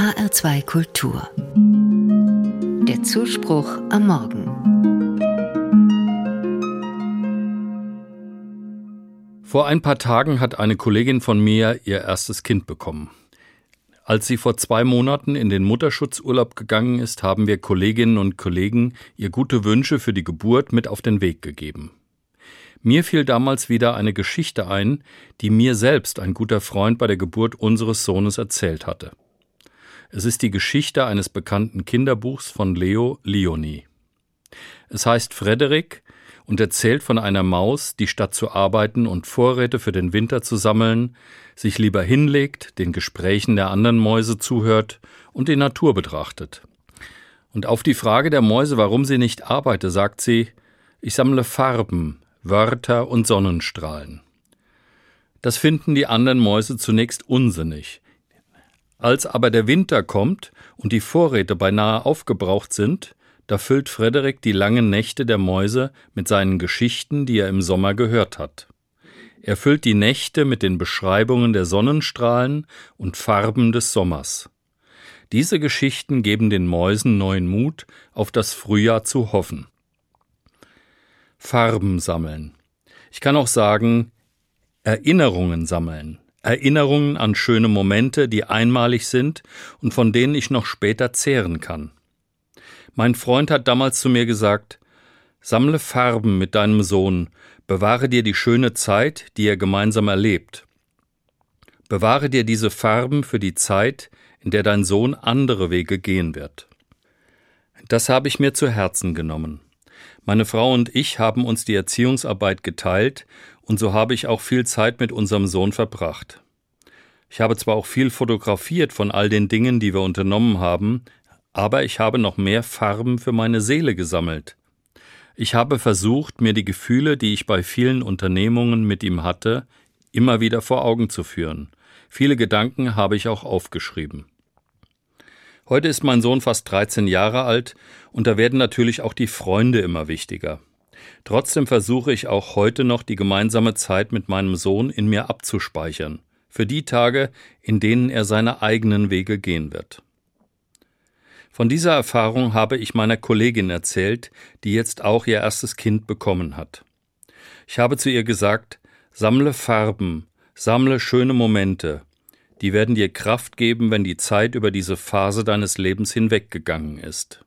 HR2 Kultur. Der Zuspruch am Morgen. Vor ein paar Tagen hat eine Kollegin von mir ihr erstes Kind bekommen. Als sie vor zwei Monaten in den Mutterschutzurlaub gegangen ist, haben wir Kolleginnen und Kollegen ihr gute Wünsche für die Geburt mit auf den Weg gegeben. Mir fiel damals wieder eine Geschichte ein, die mir selbst ein guter Freund bei der Geburt unseres Sohnes erzählt hatte. Es ist die Geschichte eines bekannten Kinderbuchs von Leo Leoni. Es heißt Frederik und erzählt von einer Maus, die statt zu arbeiten und Vorräte für den Winter zu sammeln, sich lieber hinlegt, den Gesprächen der anderen Mäuse zuhört und die Natur betrachtet. Und auf die Frage der Mäuse, warum sie nicht arbeite, sagt sie, ich sammle Farben, Wörter und Sonnenstrahlen. Das finden die anderen Mäuse zunächst unsinnig. Als aber der Winter kommt und die Vorräte beinahe aufgebraucht sind, da füllt Frederik die langen Nächte der Mäuse mit seinen Geschichten, die er im Sommer gehört hat. Er füllt die Nächte mit den Beschreibungen der Sonnenstrahlen und Farben des Sommers. Diese Geschichten geben den Mäusen neuen Mut, auf das Frühjahr zu hoffen. Farben sammeln. Ich kann auch sagen, Erinnerungen sammeln. Erinnerungen an schöne Momente, die einmalig sind und von denen ich noch später zehren kann. Mein Freund hat damals zu mir gesagt, Sammle Farben mit deinem Sohn, bewahre dir die schöne Zeit, die ihr gemeinsam erlebt. Bewahre dir diese Farben für die Zeit, in der dein Sohn andere Wege gehen wird. Das habe ich mir zu Herzen genommen. Meine Frau und ich haben uns die Erziehungsarbeit geteilt und so habe ich auch viel Zeit mit unserem Sohn verbracht. Ich habe zwar auch viel fotografiert von all den Dingen, die wir unternommen haben, aber ich habe noch mehr Farben für meine Seele gesammelt. Ich habe versucht, mir die Gefühle, die ich bei vielen Unternehmungen mit ihm hatte, immer wieder vor Augen zu führen. Viele Gedanken habe ich auch aufgeschrieben. Heute ist mein Sohn fast 13 Jahre alt und da werden natürlich auch die Freunde immer wichtiger. Trotzdem versuche ich auch heute noch die gemeinsame Zeit mit meinem Sohn in mir abzuspeichern, für die Tage, in denen er seine eigenen Wege gehen wird. Von dieser Erfahrung habe ich meiner Kollegin erzählt, die jetzt auch ihr erstes Kind bekommen hat. Ich habe zu ihr gesagt, sammle Farben, sammle schöne Momente, die werden dir Kraft geben, wenn die Zeit über diese Phase deines Lebens hinweggegangen ist.